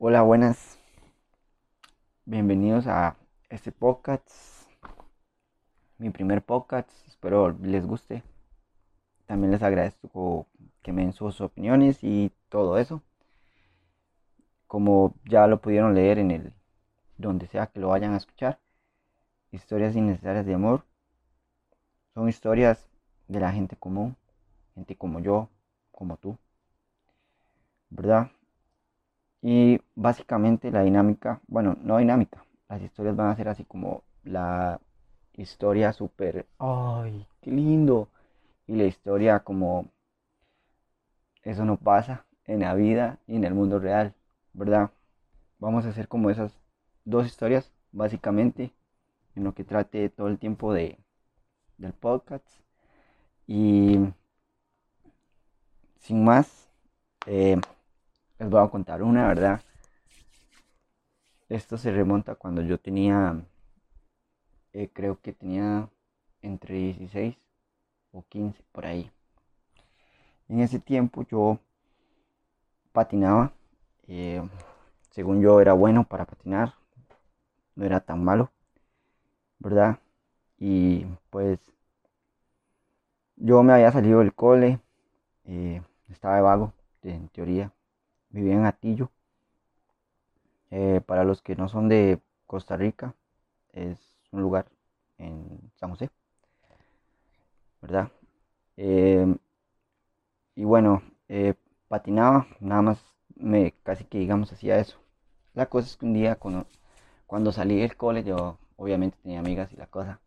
Hola, buenas. Bienvenidos a este podcast. Mi primer podcast. Espero les guste. También les agradezco que me den sus opiniones y todo eso. Como ya lo pudieron leer en el donde sea que lo vayan a escuchar. Historias innecesarias de amor. Son historias de la gente común, gente como yo, como tú. ¿Verdad? Y básicamente la dinámica, bueno, no dinámica, las historias van a ser así como la historia súper, ay, qué lindo. Y la historia como, eso no pasa en la vida y en el mundo real, ¿verdad? Vamos a hacer como esas dos historias, básicamente, en lo que trate todo el tiempo de, del podcast. Y sin más, eh, les voy a contar una, ¿verdad? Esto se remonta cuando yo tenía, eh, creo que tenía entre 16 o 15 por ahí. En ese tiempo yo patinaba, eh, según yo era bueno para patinar, no era tan malo, ¿verdad? Y pues yo me había salido del cole, eh, estaba de vago, en teoría, vivía en Atillo. Eh, para los que no son de Costa Rica, es un lugar en San José, ¿verdad? Eh, y bueno, eh, patinaba, nada más me casi que digamos hacía eso. La cosa es que un día cuando, cuando salí del cole, yo obviamente tenía amigas y la cosa.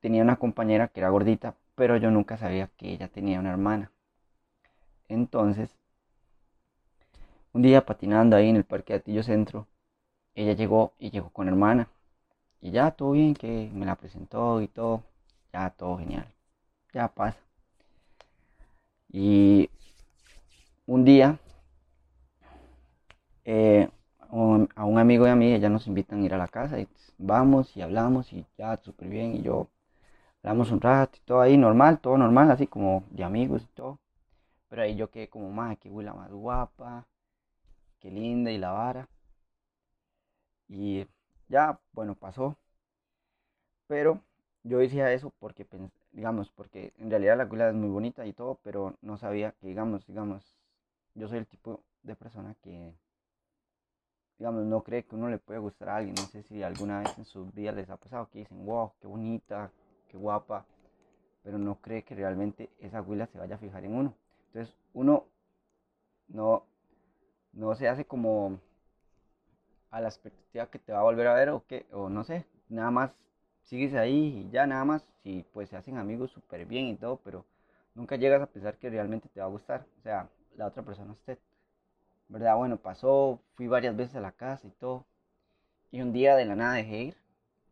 tenía una compañera que era gordita, pero yo nunca sabía que ella tenía una hermana. Entonces, un día patinando ahí en el parque de Atillo Centro, ella llegó y llegó con hermana. Y ya todo bien, que me la presentó y todo. Ya todo genial. Ya pasa. Y un día eh, a un amigo de a mí, ella nos invitan a ir a la casa y vamos y hablamos y ya súper bien. Y yo hablamos un rato y todo ahí normal, todo normal, así como de amigos y todo. Pero ahí yo quedé como, más, que la más guapa qué linda y la vara. Y ya, bueno, pasó. Pero yo decía eso porque, digamos, porque en realidad la cuila es muy bonita y todo, pero no sabía que, digamos, digamos, yo soy el tipo de persona que, digamos, no cree que uno le puede gustar a alguien. No sé si alguna vez en sus vidas les ha pasado que dicen, wow, qué bonita, qué guapa, pero no cree que realmente esa huila se vaya a fijar en uno. Entonces, uno no, no se hace como a la expectativa que te va a volver a ver o que, o no sé, nada más sigues ahí y ya nada más, si pues se hacen amigos súper bien y todo, pero nunca llegas a pensar que realmente te va a gustar, o sea, la otra persona usted, ¿verdad? Bueno, pasó, fui varias veces a la casa y todo, y un día de la nada dejé ir,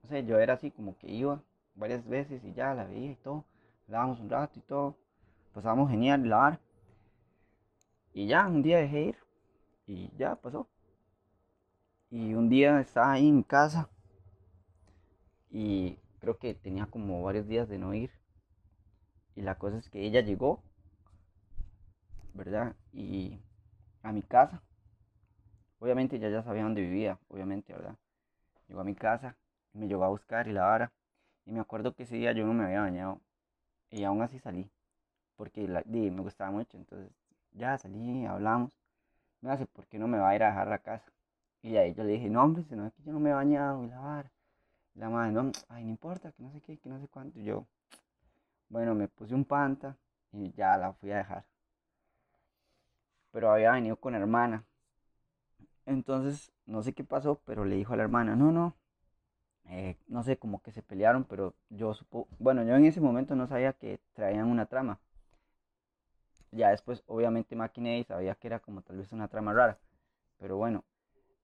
no sé, yo era así como que iba varias veces y ya la veía y todo, hablábamos un rato y todo, pasábamos genial, lavar, y ya un día dejé ir, y ya pasó. Y un día estaba ahí en casa y creo que tenía como varios días de no ir. Y la cosa es que ella llegó, ¿verdad? Y a mi casa. Obviamente ella ya sabía dónde vivía, obviamente, ¿verdad? Llegó a mi casa, me llegó a buscar y la vara. Y me acuerdo que ese día yo no me había bañado. Y aún así salí. Porque la, me gustaba mucho. Entonces ya salí, hablamos me hace, ¿por qué no me va a ir a dejar la casa? Y ahí yo le dije, no, hombre, no es que yo no me he bañado y lavar. La madre, no, ay, no importa, que no sé qué, que no sé cuánto. Y yo, bueno, me puse un panta y ya la fui a dejar. Pero había venido con hermana. Entonces, no sé qué pasó, pero le dijo a la hermana, no, no, eh, no sé, como que se pelearon, pero yo supo, bueno, yo en ese momento no sabía que traían una trama. Ya después, obviamente, maquiné y sabía que era como tal vez una trama rara. Pero bueno,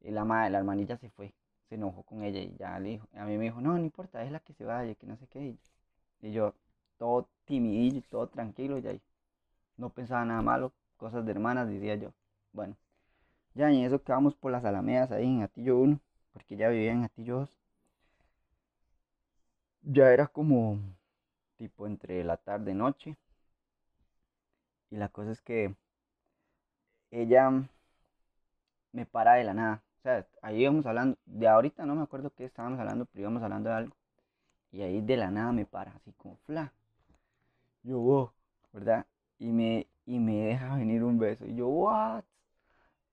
la, la hermanilla se fue, se enojó con ella y ya le dijo, a mí me dijo, no, no importa, es la que se vaya, que no sé qué. Y yo, todo timidillo, todo tranquilo, y ahí no pensaba nada malo, cosas de hermanas, diría yo. Bueno, ya en eso quedamos por las alamedas ahí en Atillo 1, porque ya vivía en Atillo 2. Ya era como tipo entre la tarde y. Y la cosa es que ella me para de la nada. O sea, ahí íbamos hablando, de ahorita no me acuerdo qué estábamos hablando, pero íbamos hablando de algo. Y ahí de la nada me para, así como fla. Yo, ¿verdad? Y me, y me deja venir un beso. Y yo, what?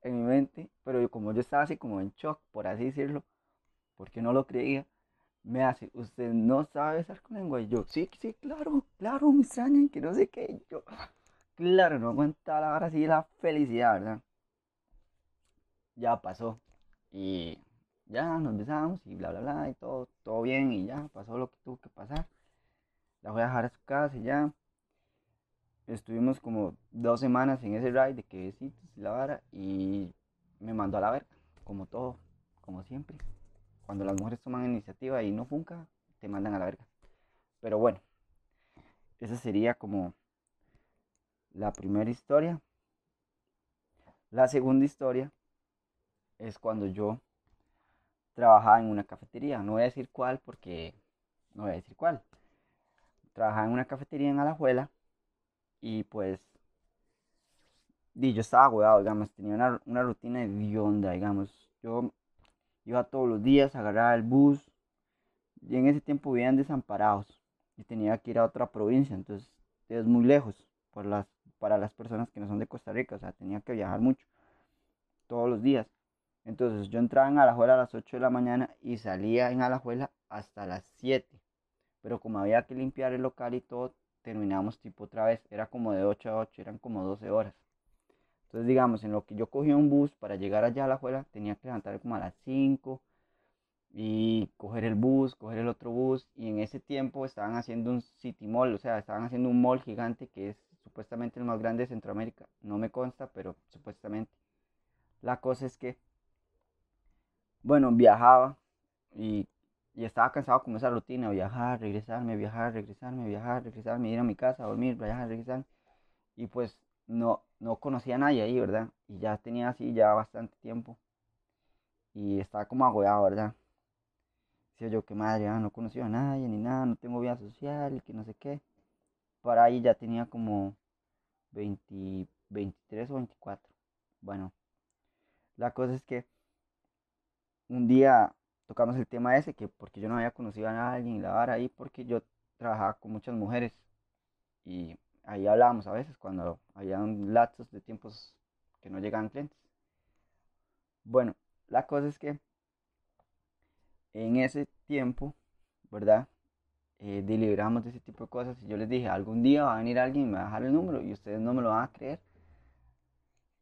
En mi mente, pero yo, como yo estaba así como en shock, por así decirlo, porque no lo creía, me hace, usted no sabe besar con lengua. Y yo, sí, sí, claro, claro, me extrañan, que no sé qué. yo, claro, no aguanta la hora así la felicidad, ¿verdad? Ya pasó. Y ya nos besamos y bla, bla, bla, y todo, todo bien, y ya pasó lo que tuvo que pasar. La voy a dejar a su casa y ya. Estuvimos como dos semanas en ese ride de que besitos y la vara, y me mandó a la verga, como todo, como siempre cuando las mujeres toman iniciativa y no funca, te mandan a la verga. Pero bueno, esa sería como la primera historia. La segunda historia es cuando yo trabajaba en una cafetería. No voy a decir cuál porque no voy a decir cuál. Trabajaba en una cafetería en Alajuela y pues y yo estaba huevado, digamos, tenía una, una rutina de onda, digamos. Yo Iba todos los días, agarraba el bus. Y en ese tiempo vivían desamparados. Y tenía que ir a otra provincia. Entonces es muy lejos por las, para las personas que no son de Costa Rica. O sea, tenía que viajar mucho. Todos los días. Entonces yo entraba en Alajuela a las 8 de la mañana y salía en Alajuela hasta las 7. Pero como había que limpiar el local y todo, terminamos tipo otra vez. Era como de 8 a 8, eran como 12 horas. Entonces, digamos, en lo que yo cogía un bus para llegar allá a la escuela, tenía que levantarme como a las 5 y coger el bus, coger el otro bus. Y en ese tiempo estaban haciendo un city mall, o sea, estaban haciendo un mall gigante que es supuestamente el más grande de Centroamérica. No me consta, pero supuestamente. La cosa es que, bueno, viajaba y, estaba cansado con esa rutina, viajar, regresarme, viajar, regresarme, viajar, regresarme, ir a mi casa, dormir, viajar, regresar. Y pues no, no conocía a nadie ahí, ¿verdad? Y ya tenía así ya bastante tiempo. Y estaba como agobiado, ¿verdad? Decía yo, que madre, ah, no conocía a nadie ni nada, no tengo vida social, que no sé qué. Para ahí ya tenía como 20, 23 o 24. Bueno, la cosa es que un día tocamos el tema ese, que porque yo no había conocido a nadie ni la vara ahí, porque yo trabajaba con muchas mujeres. Y ahí hablábamos a veces cuando había lapsos de tiempos que no llegaban clientes. Bueno, la cosa es que en ese tiempo, ¿verdad? Eh, deliberamos de ese tipo de cosas y yo les dije, algún día va a venir alguien y me va a dejar el número y ustedes no me lo van a creer.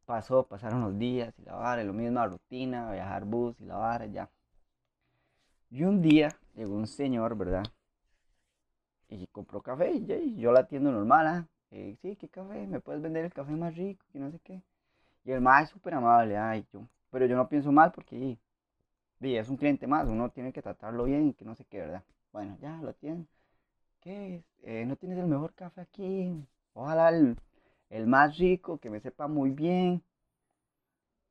Pasó, pasaron los días y la vara, lo mismo, la rutina, viajar bus y la vara, ya. Y un día llegó un señor, ¿verdad? Y compró café y yo la atiendo normal, ¿ah? Eh, sí, ¿qué café? ¿Me puedes vender el café más rico? Y no sé qué. Y el más es súper amable, ay, yo. Pero yo no pienso mal porque es un cliente más, uno tiene que tratarlo bien y que no sé qué, ¿verdad? Bueno, ya lo tienen. ¿Qué es? Eh, ¿No tienes el mejor café aquí? Ojalá el, el más rico, que me sepa muy bien.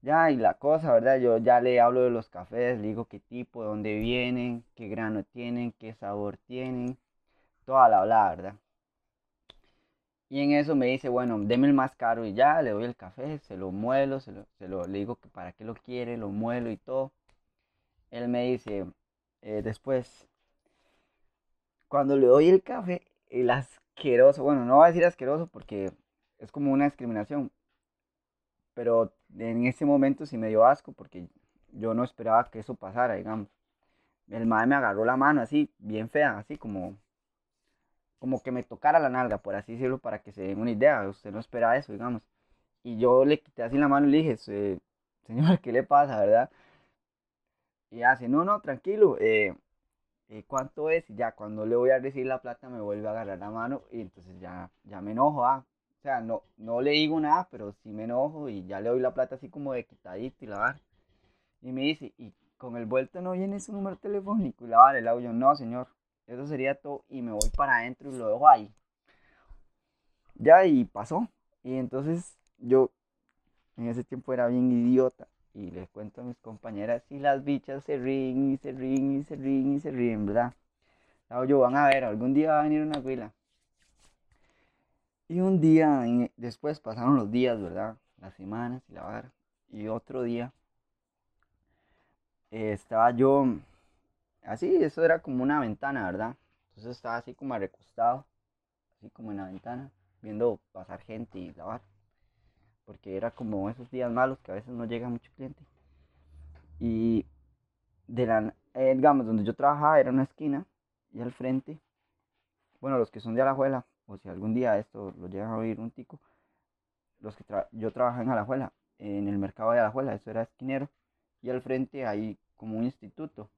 Ya, y la cosa, ¿verdad? Yo ya le hablo de los cafés, le digo qué tipo, de dónde vienen, qué grano tienen, qué sabor tienen, toda la habla, ¿verdad? Y en eso me dice, bueno, deme el más caro y ya, le doy el café, se lo muelo, se lo, le digo que para qué lo quiere, lo muelo y todo. Él me dice, eh, después, cuando le doy el café, el asqueroso, bueno, no voy a decir asqueroso porque es como una discriminación, pero en ese momento sí me dio asco porque yo no esperaba que eso pasara, digamos. El madre me agarró la mano así, bien fea, así como como que me tocara la nalga, por así decirlo, para que se den una idea. Usted no espera eso, digamos. Y yo le quité así la mano y le dije, señor, ¿qué le pasa, verdad? Y hace, no, no, tranquilo, eh, eh, ¿cuánto es? Ya cuando le voy a decir la plata me vuelve a agarrar la mano y entonces ya, ya me enojo, ah. O sea, no, no le digo nada, pero sí me enojo y ya le doy la plata así como de quitadito y la va. Y me dice, ¿y con el vuelto no viene su número telefónico? Y la vale, le yo, no, señor, eso sería todo y me voy para adentro y lo dejo ahí. Ya y pasó. Y entonces yo en ese tiempo era bien idiota y les cuento a mis compañeras y las bichas se ríen y se ríen y se ríen y se ríen, ¿verdad? yo van a ver, algún día va a venir una huila. Y un día, después pasaron los días, ¿verdad? Las semanas y la vara. Y otro día eh, estaba yo así, eso era como una ventana, ¿verdad? Entonces estaba así como recostado, así como en la ventana, viendo pasar gente y lavar. Porque era como esos días malos que a veces no llega mucho cliente. Y de la, eh, digamos, donde yo trabajaba era una esquina y al frente, bueno, los que son de Alajuela, o si algún día esto lo llegan a oír un tico, los que yo trabajaba en Alajuela, en el mercado de Alajuela, eso era esquinero, y al frente hay como un instituto,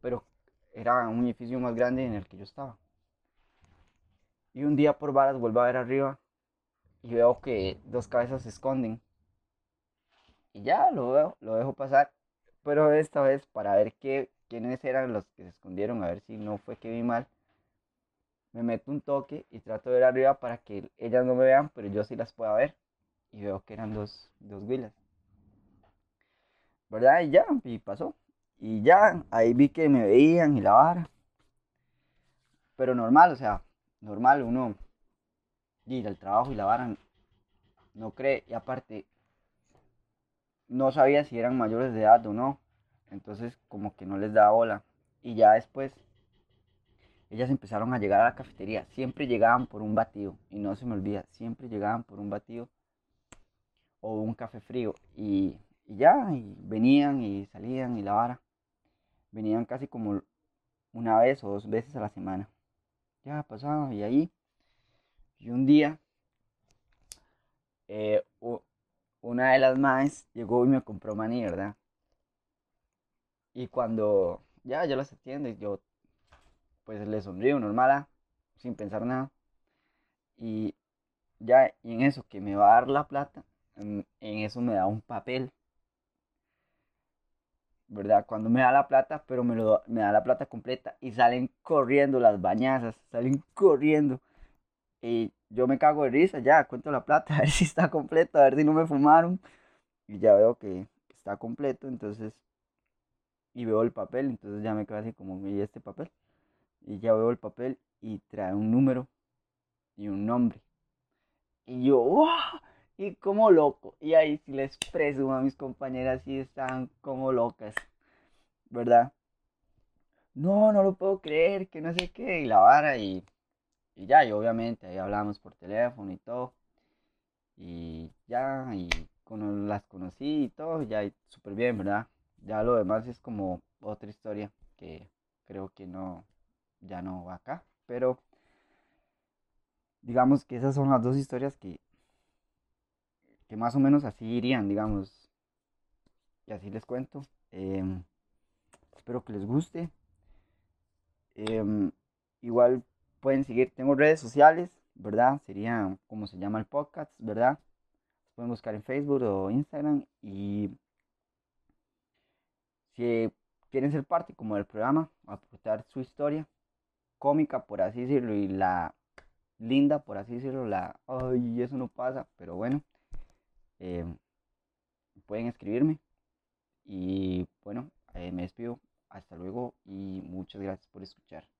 pero era un edificio más grande en el que yo estaba. Y un día por varas vuelvo a ver arriba y veo que dos cabezas se esconden. Y ya lo veo, lo dejo pasar, pero esta vez para ver qué, quiénes eran los que se escondieron, a ver si no fue que vi mal, me meto un toque y trato de ver arriba para que ellas no me vean, pero yo sí las pueda ver. Y veo que eran dos, dos. ¿Verdad? Y ya, y pasó. Y ya, ahí vi que me veían y la vara. Pero normal, o sea, normal, uno ir al trabajo y la no cree. Y aparte, no sabía si eran mayores de edad o no. Entonces, como que no les daba bola. Y ya después ellas empezaron a llegar a la cafetería. Siempre llegaban por un batido. Y no se me olvida, siempre llegaban por un batido o un café frío. Y, ya, venían y salían y la vara. Venían casi como una vez o dos veces a la semana. Ya pasaba y ahí. Y un día, eh, una de las más llegó y me compró maní, ¿verdad? Y cuando ya yo las atiendo yo pues le sonrío normal, ah, sin pensar nada. Y ya y en eso que me va a dar la plata, en, eso me da un papel. ¿Verdad? Cuando me da la plata, pero me, lo, me da la plata completa y salen corriendo las bañazas, salen corriendo. Y yo me cago de risa, ya cuento la plata, a ver si está completo, a ver si no me fumaron. Y ya veo que está completo, entonces, y veo el papel, entonces ya me quedo así como, ¿y este papel? y ya veo el papel y trae un número y un nombre. Y yo, ¡wow! Y como loco. Y ahí sí les presumo a mis compañeras y están como locas, ¿verdad? No, no lo puedo creer, que no sé qué. Y la vara y, y ya, y obviamente ahí hablamos por teléfono y todo. Y ya, y con, las conocí y todo, ya súper bien, ¿verdad? Ya lo demás es como otra historia que creo que no, ya no va acá. Pero digamos que esas son las dos historias que, que más o menos así irían, digamos. Y así les cuento. Em, espero que les guste. Em, igual pueden seguir, tengo redes sociales, ¿verdad? Sería como se llama el podcast, ¿verdad? Pueden buscar en Facebook o Instagram y si quieren ser parte como del programa, aportar su historia, cómica, por así decirlo, y la linda, por así decirlo, la, ay, eso no pasa, pero bueno, em, pueden escribirme. Y bueno, eh, me despido. Hasta luego y muchas gracias por escuchar.